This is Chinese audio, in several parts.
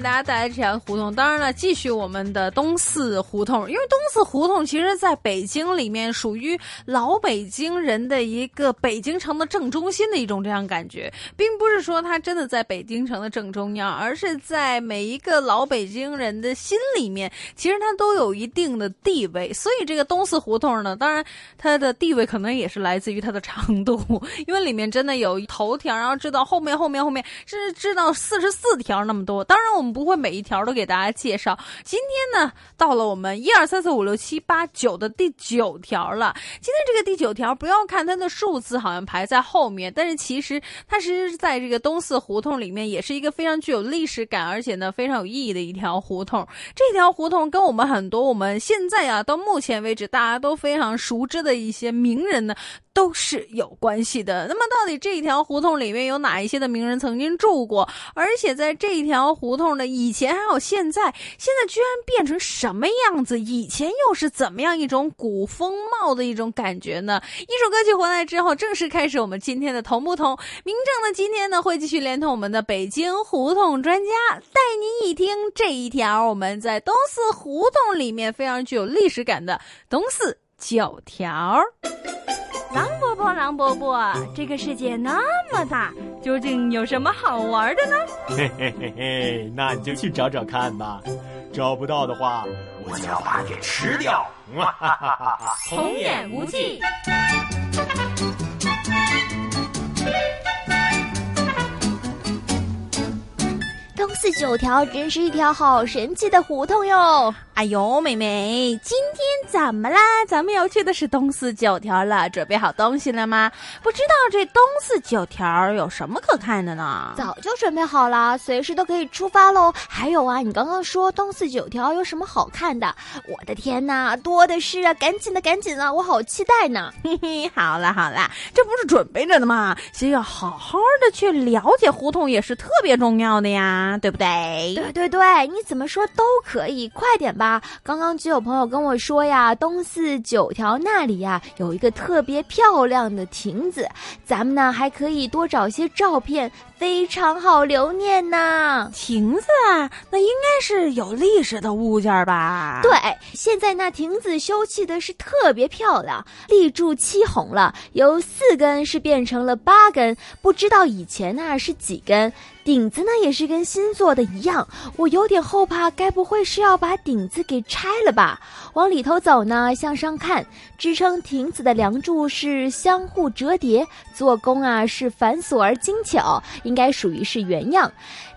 给大家带来这条胡同，当然了，继续我们的东四胡同，因为东四胡同其实在北京里面属于老北京人的一个北京城的正中心的一种这样感觉，并不是说它真的在北京城的正中央，而是在每一个老北京人的心里面，其实它都有一定的地位。所以这个东四胡同呢，当然它的地位可能也是来自于它的长度，因为里面真的有头条，然后知道后面后面后面是知道四十四条那么多。当然我们不会每一条都给大家介绍。今天呢，到了我们一二三四五六七八九的第九条了。今天这个第九条，不要看它的数字好像排在后面，但是其实它其实是在这个东四胡同里面，也是一个非常具有历史感，而且呢非常有意义的一条胡同。这条胡同跟我们很多我们现在啊到目前为止大家都非常熟知的一些名人呢。都是有关系的。那么，到底这一条胡同里面有哪一些的名人曾经住过？而且，在这一条胡同的以前还有现在，现在居然变成什么样子？以前又是怎么样一种古风貌的一种感觉呢？一首歌曲回来之后，正式开始我们今天的同不同。明正呢，今天呢会继续连同我们的北京胡同专家，带您一听这一条我们在东四胡同里面非常具有历史感的东四九条。狼伯伯，狼伯伯，这个世界那么大，究竟有什么好玩的呢？嘿嘿嘿嘿，那你就去找找看吧。找不到的话，我就要把你给吃掉。哈哈哈哈哈！童言无忌。四九条真是一条好神奇的胡同哟！哎呦，妹妹，今天怎么啦？咱们要去的是东四九条了，准备好东西了吗？不知道这东四九条有什么可看的呢？早就准备好了，随时都可以出发喽。还有啊，你刚刚说东四九条有什么好看的？我的天哪，多的是啊！赶紧的，赶紧的，我好期待呢！嘿嘿，好了好了，这不是准备着的吗？先要好好的去了解胡同，也是特别重要的呀，对不对？对对对，你怎么说都可以，快点吧！刚刚就有朋友跟我说呀，东四九条那里呀有一个特别漂亮的亭子，咱们呢还可以多找些照片，非常好留念呢。亭子啊，那应该是有历史的物件吧？对，现在那亭子修葺的是特别漂亮，立柱漆红了，由四根是变成了八根，不知道以前那是几根。顶子呢也是跟新做的一样，我有点后怕，该不会是要把顶子给拆了吧？往里头走呢，向上看，支撑亭子的梁柱是相互折叠，做工啊是繁琐而精巧，应该属于是原样。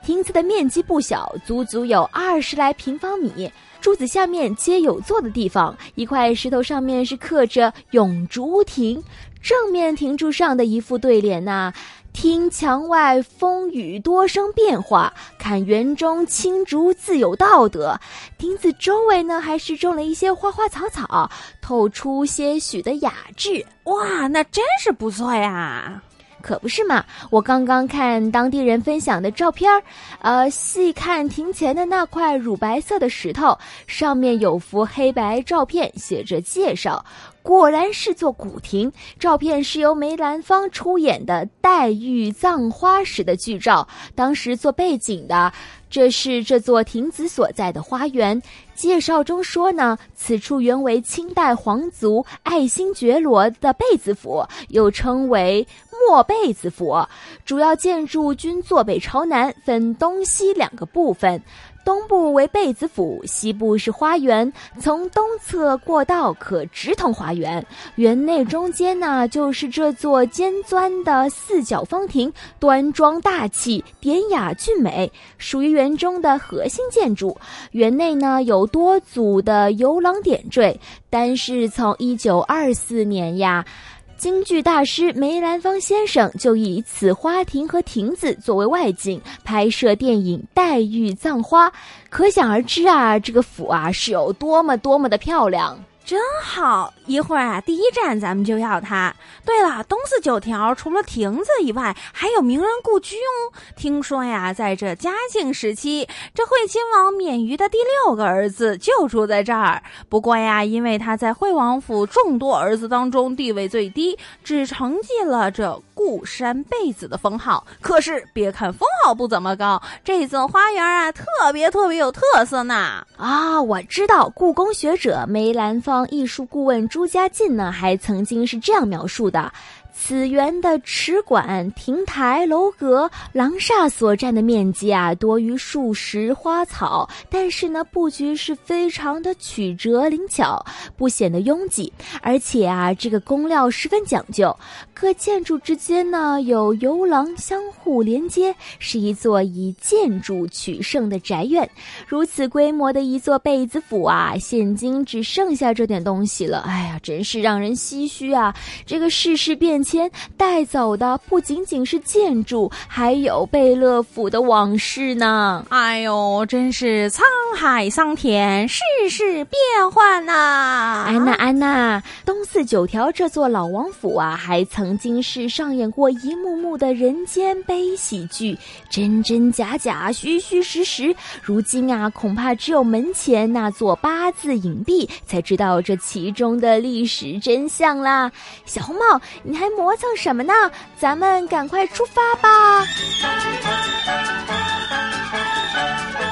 亭子的面积不小，足足有二十来平方米。柱子下面皆有坐的地方，一块石头上面是刻着“永竹亭”，正面亭柱上的一副对联呐。听墙外风雨多生变化，看园中青竹自有道德。亭子周围呢，还是种了一些花花草草，透出些许的雅致。哇，那真是不错呀！可不是嘛！我刚刚看当地人分享的照片儿，呃，细看亭前的那块乳白色的石头，上面有幅黑白照片，写着介绍。果然是座古亭，照片是由梅兰芳出演的黛玉葬花时的剧照，当时做背景的。这是这座亭子所在的花园。介绍中说呢，此处原为清代皇族爱新觉罗的被子府，又称为莫被子府。主要建筑均坐北朝南，分东西两个部分。东部为被子府，西部是花园。从东侧过道可直通花园。园内中间呢，就是这座尖钻的四角方亭，端庄大气，典雅俊美，属于园中的核心建筑。园内呢有多组的游廊点缀，单是从一九二四年呀。京剧大师梅兰芳先生就以此花亭和亭子作为外景拍摄电影《黛玉葬花》，可想而知啊，这个府啊是有多么多么的漂亮。真好，一会儿啊，第一站咱们就要它。对了，东四九条除了亭子以外，还有名人故居哦。听说呀，在这嘉靖时期，这惠亲王免于的第六个儿子就住在这儿。不过呀，因为他在惠王府众多儿子当中地位最低，只承继了这固山贝子的封号。可是别看封号不怎么高，这座花园啊，特别特别有特色呢。啊，我知道，故宫学者梅兰芳。艺术顾问朱家进呢，还曾经是这样描述的。此园的池馆、亭台、楼阁、廊厦所占的面积啊，多于数十花草，但是呢，布局是非常的曲折灵巧，不显得拥挤，而且啊，这个工料十分讲究，各建筑之间呢有游廊相互连接，是一座以建筑取胜的宅院。如此规模的一座贝子府啊，现今只剩下这点东西了。哎呀，真是让人唏嘘啊！这个世事变。前带走的不仅仅是建筑，还有贝勒府的往事呢。哎呦，真是沧海桑田，世事变幻呐！安娜，安娜，东四九条这座老王府啊，还曾经是上演过一幕幕的人间悲喜剧，真真假假，虚虚实实。如今啊，恐怕只有门前那座八字影壁，才知道这其中的历史真相啦。小红帽，你还？磨蹭什么呢？咱们赶快出发吧！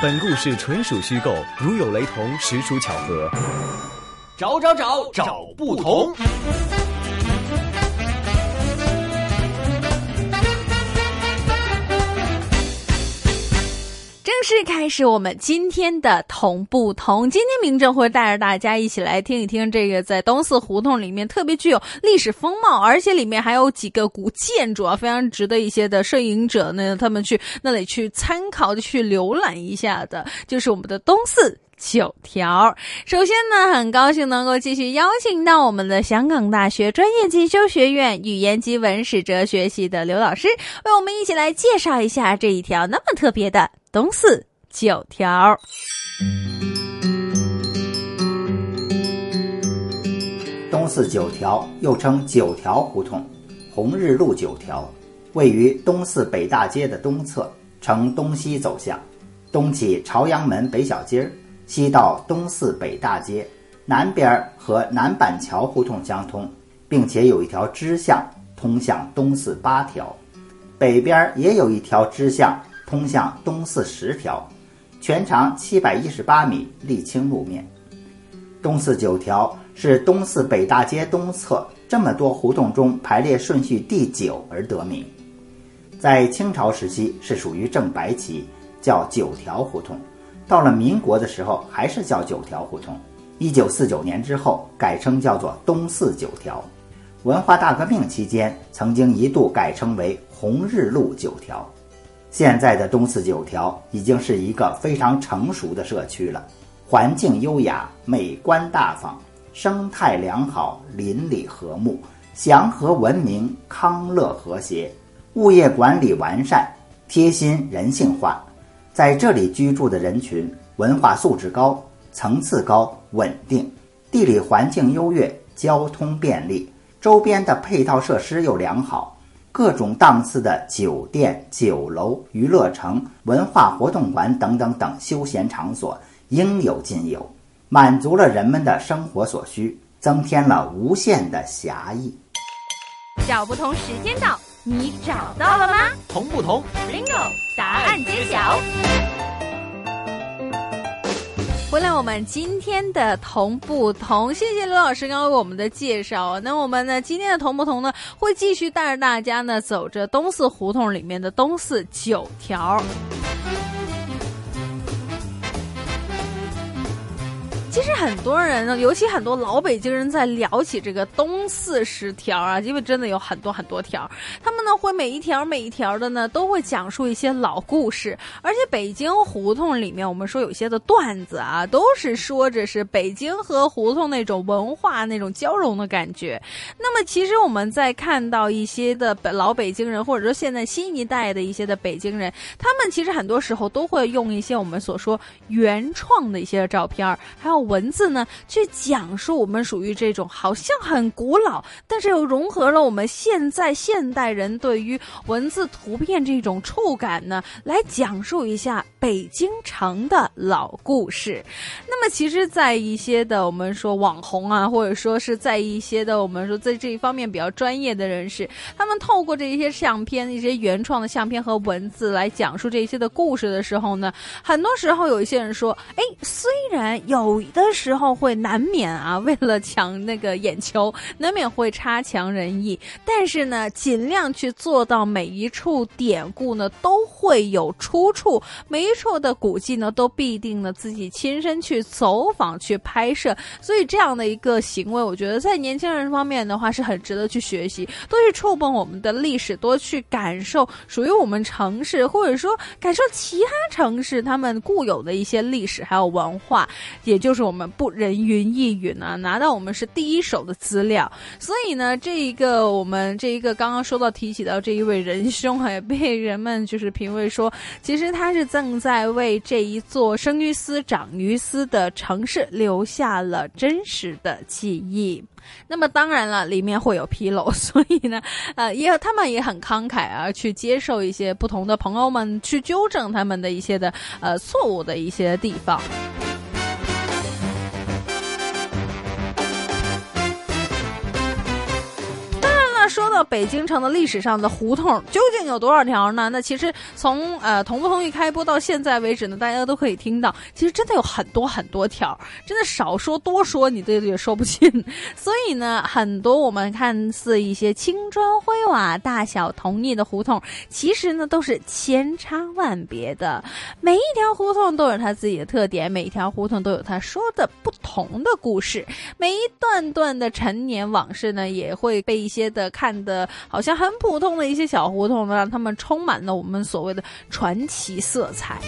本故事纯属虚构，如有雷同，实属巧合。找找找找不同。式开始我们今天的同不同。今天明正会带着大家一起来听一听这个在东四胡同里面特别具有历史风貌，而且里面还有几个古建筑啊，非常值得一些的摄影者呢，他们去那里去参考、去浏览一下的，就是我们的东四九条。首先呢，很高兴能够继续邀请到我们的香港大学专业进修学院语言及文史哲学系的刘老师，为我们一起来介绍一下这一条那么特别的。东四九条，东四九条又称九条胡同、红日路九条，位于东四北大街的东侧，呈东西走向，东起朝阳门北小街儿，西到东四北大街，南边和南板桥胡同相通，并且有一条支巷通向东四八条，北边也有一条支巷。通向东四十条，全长七百一十八米，沥青路面。东四九条是东四北大街东侧这么多胡同中排列顺序第九而得名。在清朝时期是属于正白旗，叫九条胡同。到了民国的时候还是叫九条胡同。一九四九年之后改称叫做东四九条。文化大革命期间曾经一度改称为红日路九条。现在的东四九条已经是一个非常成熟的社区了，环境优雅、美观大方、生态良好、邻里和睦、祥和文明、康乐和谐，物业管理完善、贴心人性化。在这里居住的人群文化素质高、层次高、稳定，地理环境优越、交通便利，周边的配套设施又良好。各种档次的酒店、酒楼、娱乐城、文化活动馆等等等休闲场所应有尽有，满足了人们的生活所需，增添了无限的侠义。小不同时间到，你找到了吗？同不同？Bingo！答案揭晓。回来，我们今天的同不同，谢谢刘老师刚刚为我们的介绍。那我们呢，今天的同不同呢，会继续带着大家呢，走着东四胡同里面的东四九条。其实很多人呢，尤其很多老北京人在聊起这个东四十条啊，因为真的有很多很多条，他们呢会每一条每一条的呢都会讲述一些老故事，而且北京胡同里面，我们说有些的段子啊，都是说着是北京和胡同那种文化那种交融的感觉。那么其实我们在看到一些的老北京人，或者说现在新一代的一些的北京人，他们其实很多时候都会用一些我们所说原创的一些照片，还有文字呢，去讲述我们属于这种好像很古老，但是又融合了我们现在现代人对于文字图片这种触感呢，来讲述一下北京城的老故事。那么其实，在一些的我们说网红啊，或者说是在一些的我们说在这一方面比较专业的人士，他们透过这一些相片、一些原创的相片和文字来讲述这些的故事的时候呢，很多时候有一些人说，哎，虽然有的时候会难免啊，为了抢那个眼球，难免会差强人意，但是呢，尽量去做到每一处典故呢都会有出处，每一处的古迹呢都必定呢自己亲身去走访去拍摄，所以这样的一个行为，我觉得在年轻人方面的话是很值得去学习，多去触碰我们的历史，多去感受属于我们城市，或者说感受其他城市他们固有的一些历史还有文化，也就是我们不人云亦云啊，拿到我们是第一手的资料，所以呢，这一个我们这一个刚刚说到提起到这一位仁兄，也被人们就是评为说，其实他是正在为这一座生于斯长于斯的城市留下了真实的记忆。那么当然了，里面会有纰漏，所以呢，呃，也他们也很慷慨啊，去接受一些不同的朋友们去纠正他们的一些的呃错误的一些地方。说到北京城的历史上的胡同究竟有多少条呢？那其实从呃同不同意开播到现在为止呢，大家都可以听到，其实真的有很多很多条，真的少说多说你这也说不尽。所以呢，很多我们看似一些青砖灰瓦、大小同腻的胡同，其实呢都是千差万别的。每一条胡同都有它自己的特点，每一条胡同都有它说的不同的故事。每一段段的陈年往事呢，也会被一些的。看的好像很普通的一些小胡同呢，让他们充满了我们所谓的传奇色彩。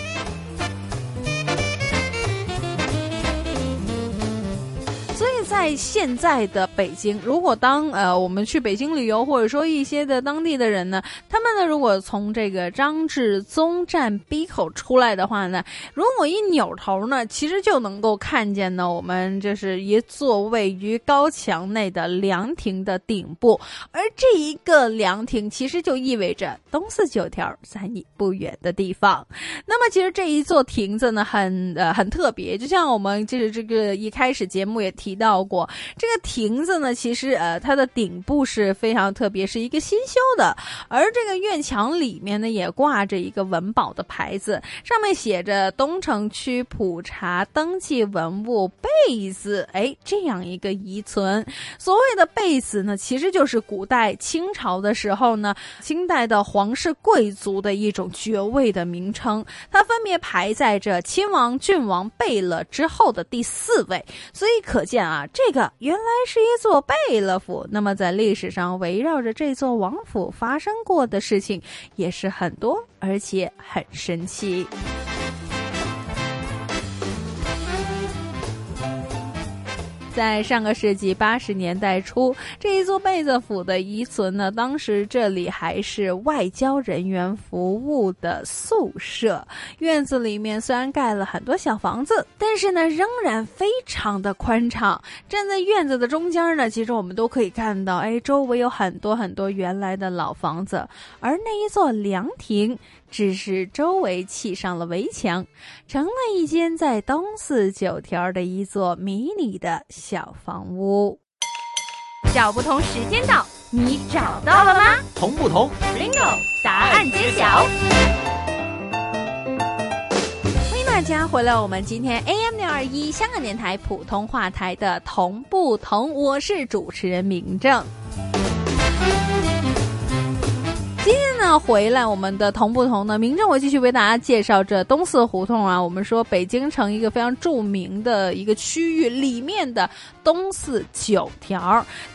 在现在的北京，如果当呃我们去北京旅游，或者说一些的当地的人呢，他们呢如果从这个张志宗站 B 口出来的话呢，如果一扭头呢，其实就能够看见呢，我们就是一座位于高墙内的凉亭的顶部，而这一个凉亭其实就意味着东四九条在你不远的地方。那么其实这一座亭子呢，很呃很特别，就像我们就是这个一开始节目也。提到过这个亭子呢，其实呃，它的顶部是非常特别，是一个新修的。而这个院墙里面呢，也挂着一个文保的牌子，上面写着“东城区普查登记文物贝子”。哎，这样一个遗存。所谓的贝子呢，其实就是古代清朝的时候呢，清代的皇室贵族的一种爵位的名称，它分别排在这亲王、郡王、贝勒之后的第四位，所以可见。见啊，这这个原来是一座贝勒府。那么在历史上，围绕着这座王府发生过的事情也是很多，而且很神奇。在上个世纪八十年代初，这一座贝子府的遗存呢，当时这里还是外交人员服务的宿舍。院子里面虽然盖了很多小房子，但是呢，仍然非常的宽敞。站在院子的中间呢，其实我们都可以看到，哎，周围有很多很多原来的老房子，而那一座凉亭。只是周围砌上了围墙，成了一间在东四九条的一座迷你的小房屋。找不同时间到，你找到了吗？同不同？Bingo！答案揭晓。欢迎大家回来，我们今天 AM 六二一香港电台普通话台的同不同，我是主持人明正。呢，回来我们的同不同呢？明正我继续为大家介绍这东四胡同啊。我们说北京城一个非常著名的一个区域里面的东四九条。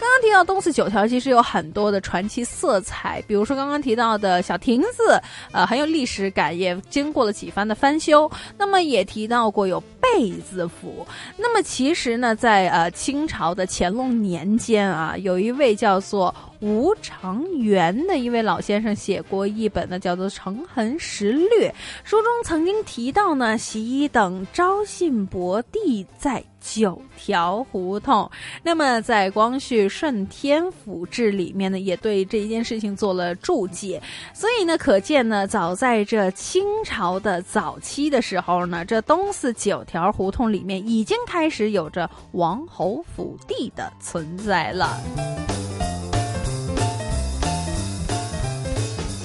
刚刚提到东四九条，其实有很多的传奇色彩，比如说刚刚提到的小亭子，呃，很有历史感，也经过了几番的翻修。那么也提到过有贝字府。那么其实呢，在呃清朝的乾隆年间啊，有一位叫做。吴长元的一位老先生写过一本呢，叫做《成痕十略》，书中曾经提到呢，习等招信伯弟在九条胡同。那么在光绪顺天府志里面呢，也对这一件事情做了注解。所以呢，可见呢，早在这清朝的早期的时候呢，这东四九条胡同里面已经开始有着王侯府地的存在了。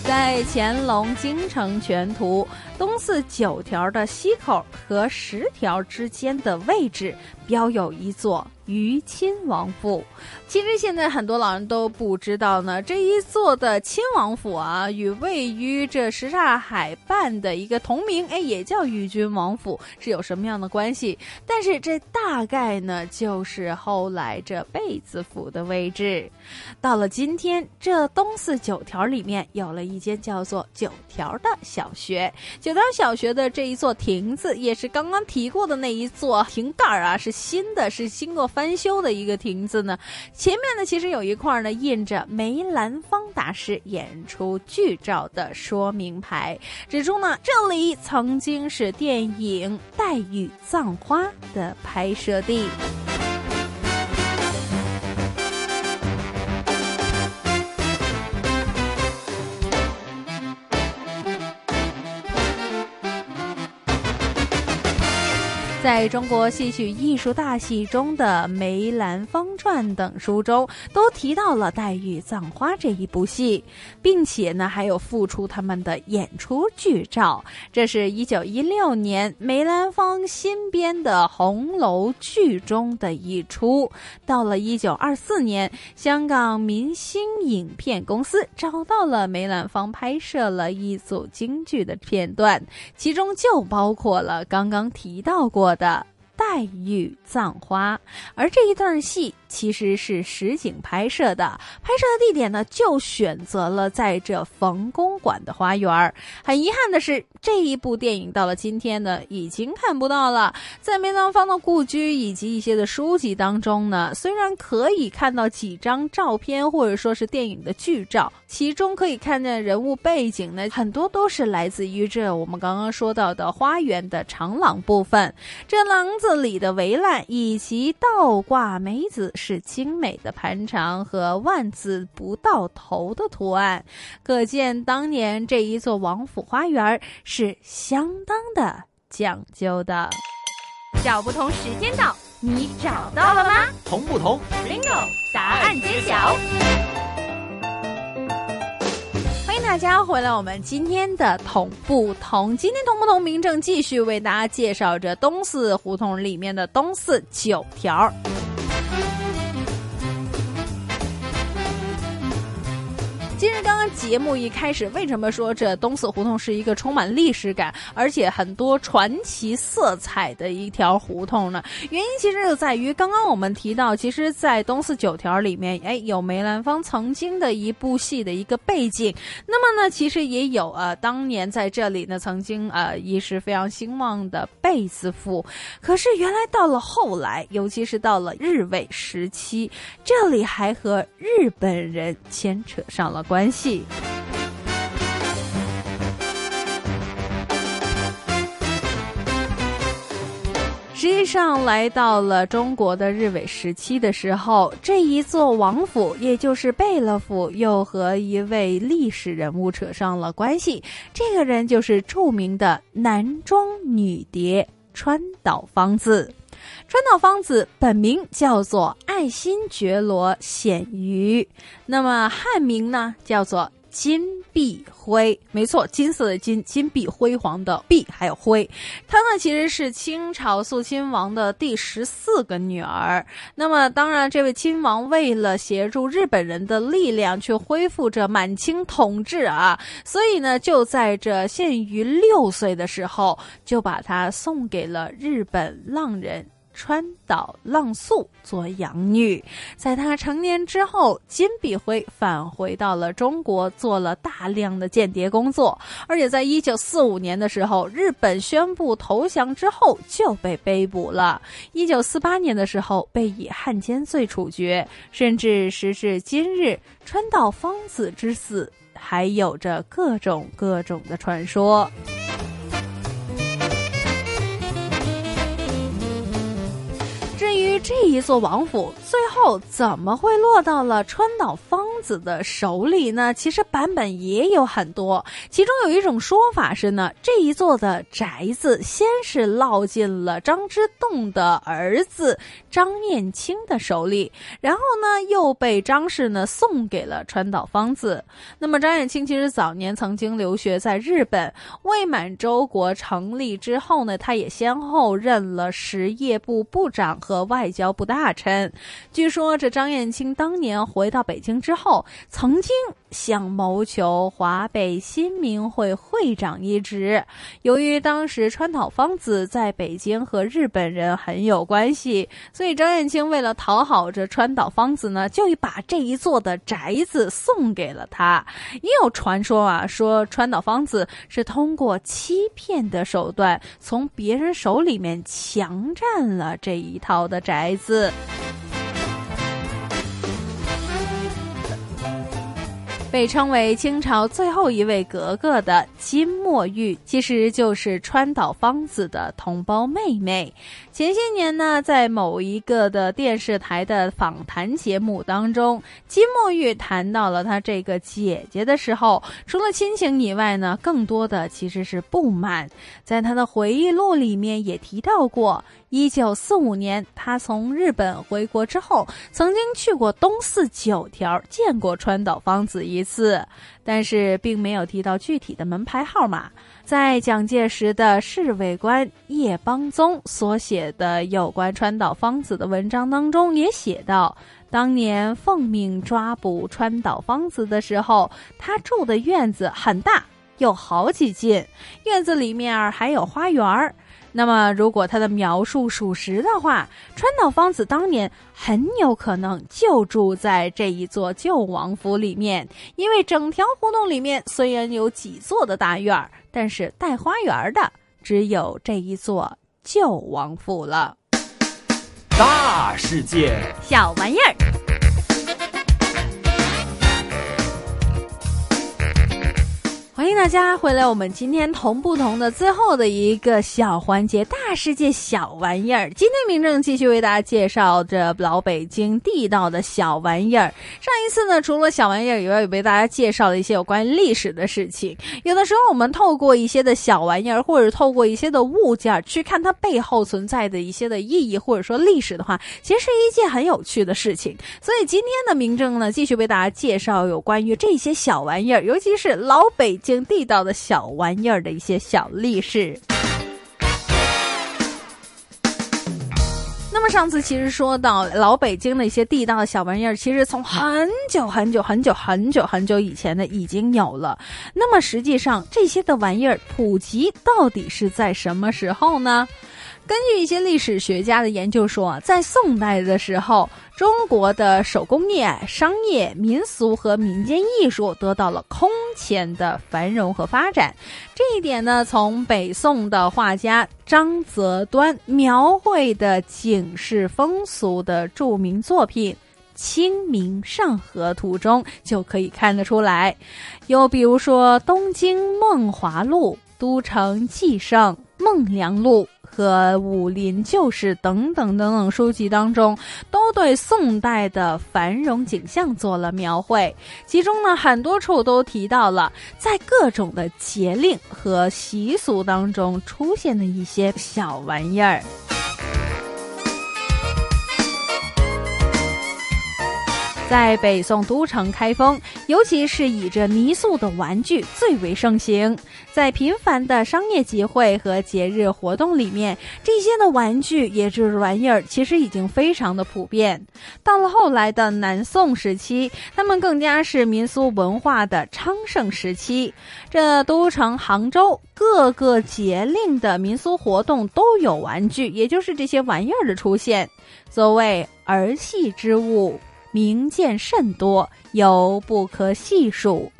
在乾隆京城全图东四九条的西口和十条之间的位置，标有一座。于亲王府，其实现在很多老人都不知道呢。这一座的亲王府啊，与位于这什刹海畔的一个同名，哎，也叫于君王府，是有什么样的关系？但是这大概呢，就是后来这贝子府的位置。到了今天，这东四九条里面有了一间叫做九条的小学。九条小学的这一座亭子，也是刚刚提过的那一座亭盖啊，是新的，是经过。翻修的一个亭子呢，前面呢其实有一块呢印着梅兰芳大师演出剧照的说明牌，指出呢这里曾经是电影《黛玉葬花》的拍摄地。在中国戏曲艺术大戏中的《梅兰芳传》等书中，都提到了《黛玉葬花》这一部戏，并且呢，还有复出他们的演出剧照。这是一九一六年梅兰芳新编的红楼剧中的一出。到了一九二四年，香港明星影片公司找到了梅兰芳，拍摄了一组京剧的片段，其中就包括了刚刚提到过。的黛玉葬花，而这一段戏。其实是实景拍摄的，拍摄的地点呢就选择了在这冯公馆的花园。很遗憾的是，这一部电影到了今天呢已经看不到了。在梅兰芳的故居以及一些的书籍当中呢，虽然可以看到几张照片或者说是电影的剧照，其中可以看见人物背景呢很多都是来自于这我们刚刚说到的花园的长廊部分。这廊子里的围栏以及倒挂梅子。是精美的盘长和万字不到头的图案，可见当年这一座王府花园是相当的讲究的。找不同时间到，你找到了吗？同不同？Bingo！答案揭晓。欢迎大家回来，我们今天的同不同。今天同不同？明正继续为大家介绍着东四胡同里面的东四九条。其实刚刚节目一开始，为什么说这东四胡同是一个充满历史感，而且很多传奇色彩的一条胡同呢？原因其实就在于刚刚我们提到，其实，在东四九条里面，哎，有梅兰芳曾经的一部戏的一个背景。那么呢，其实也有呃，当年在这里呢，曾经呃，一时非常兴旺的贝子府。可是原来到了后来，尤其是到了日伪时期，这里还和日本人牵扯上了。关关系。实际上，来到了中国的日伪时期的时候，这一座王府，也就是贝勒府，又和一位历史人物扯上了关系。这个人就是著名的男装女谍川岛芳子。川岛芳子本名叫做爱新觉罗显瑜，那么汉名呢叫做金碧辉，没错，金色的金，金碧辉煌的碧，还有辉。她呢，其实是清朝肃亲王的第十四个女儿。那么，当然，这位亲王为了协助日本人的力量去恢复着满清统治啊，所以呢，就在这限于六岁的时候，就把她送给了日本浪人。川岛浪速做养女，在她成年之后，金碧辉返回到了中国，做了大量的间谍工作，而且在一九四五年的时候，日本宣布投降之后就被逮捕了。一九四八年的时候，被以汉奸罪处决，甚至时至今日，川岛芳子之死还有着各种各种的传说。这一座王府最后怎么会落到了川岛芳子的手里呢？其实版本也有很多，其中有一种说法是呢，这一座的宅子先是落进了张之洞的儿子张念清的手里，然后呢又被张氏呢送给了川岛芳子。那么张燕清其实早年曾经留学在日本，未满洲国成立之后呢，他也先后任了实业部部长。和外交部大臣，据说这张燕青当年回到北京之后，曾经想谋求华北新民会会长一职。由于当时川岛芳子在北京和日本人很有关系，所以张燕青为了讨好这川岛芳子呢，就把这一座的宅子送给了他。也有传说啊，说川岛芳子是通过欺骗的手段，从别人手里面强占了这一套。的宅子。被称为清朝最后一位格格的金墨玉，其实就是川岛芳子的同胞妹妹。前些年呢，在某一个的电视台的访谈节目当中，金墨玉谈到了她这个姐姐的时候，除了亲情以外呢，更多的其实是不满。在她的回忆录里面也提到过，一九四五年他从日本回国之后，曾经去过东四九条，见过川岛芳子一。次，但是并没有提到具体的门牌号码。在蒋介石的侍卫官叶邦宗所写的有关川岛芳子的文章当中，也写到，当年奉命抓捕川岛芳子的时候，他住的院子很大，有好几进，院子里面还有花园。那么，如果他的描述属实的话，川岛芳子当年很有可能就住在这一座旧王府里面，因为整条胡同里面虽然有几座的大院儿，但是带花园的只有这一座旧王府了。大世界，小玩意儿。欢迎大家回来，我们今天同不同的最后的一个小环节——大世界小玩意儿。今天明正继续为大家介绍着老北京地道的小玩意儿。上一次呢，除了小玩意儿以外，也为大家介绍了一些有关于历史的事情。有的时候，我们透过一些的小玩意儿，或者透过一些的物件去看它背后存在的一些的意义，或者说历史的话，其实是一件很有趣的事情。所以今天的明正呢，继续为大家介绍有关于这些小玩意儿，尤其是老北京。地道的小玩意儿的一些小历史。那么上次其实说到老北京的一些地道的小玩意儿，其实从很久很久很久很久很久以前的已经有了。那么实际上这些的玩意儿普及到底是在什么时候呢？根据一些历史学家的研究说，在宋代的时候，中国的手工业、商业、民俗和民间艺术得到了空前的繁荣和发展。这一点呢，从北宋的画家张择端描绘的景式风俗的著名作品《清明上河图》中就可以看得出来。又比如说《东京梦华录》《都城纪盛》《孟良录》。和武林旧事等等等等书籍当中，都对宋代的繁荣景象做了描绘。其中呢，很多处都提到了在各种的节令和习俗当中出现的一些小玩意儿。在北宋都城开封，尤其是以这泥塑的玩具最为盛行。在频繁的商业集会和节日活动里面，这些的玩具，也就是玩意儿，其实已经非常的普遍。到了后来的南宋时期，他们更加是民俗文化的昌盛时期。这都城杭州各个节令的民俗活动都有玩具，也就是这些玩意儿的出现。所谓儿戏之物。名见甚多，犹不可细数。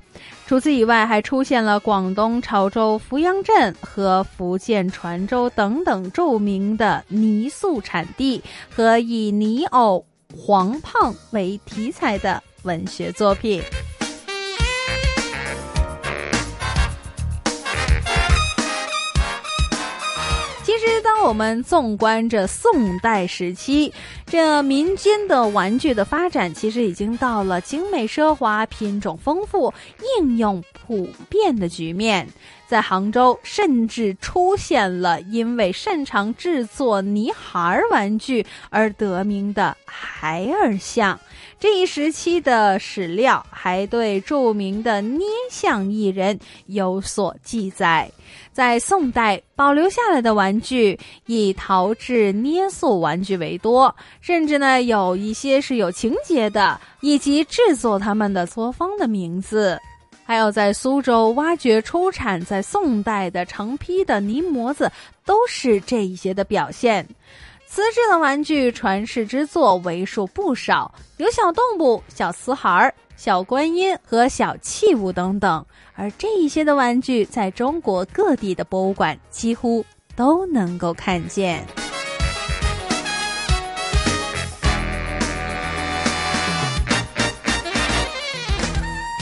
除此以外，还出现了广东潮州福阳镇和福建泉州等等著名的泥塑产地和以泥偶黄胖为题材的文学作品。我们纵观这宋代时期，这民间的玩具的发展，其实已经到了精美奢华、品种丰富、应用普遍的局面。在杭州，甚至出现了因为擅长制作泥孩儿玩具而得名的孩儿像。这一时期的史料还对著名的捏像艺人有所记载。在宋代，保留下来的玩具以陶制捏塑玩具为多，甚至呢有一些是有情节的，以及制作他们的作坊的名字。还有在苏州挖掘出产在宋代的成批的泥模子，都是这一些的表现。瓷制的玩具传世之作为数不少，有小动物、小瓷孩儿、小观音和小器物等等。而这一些的玩具，在中国各地的博物馆几乎都能够看见。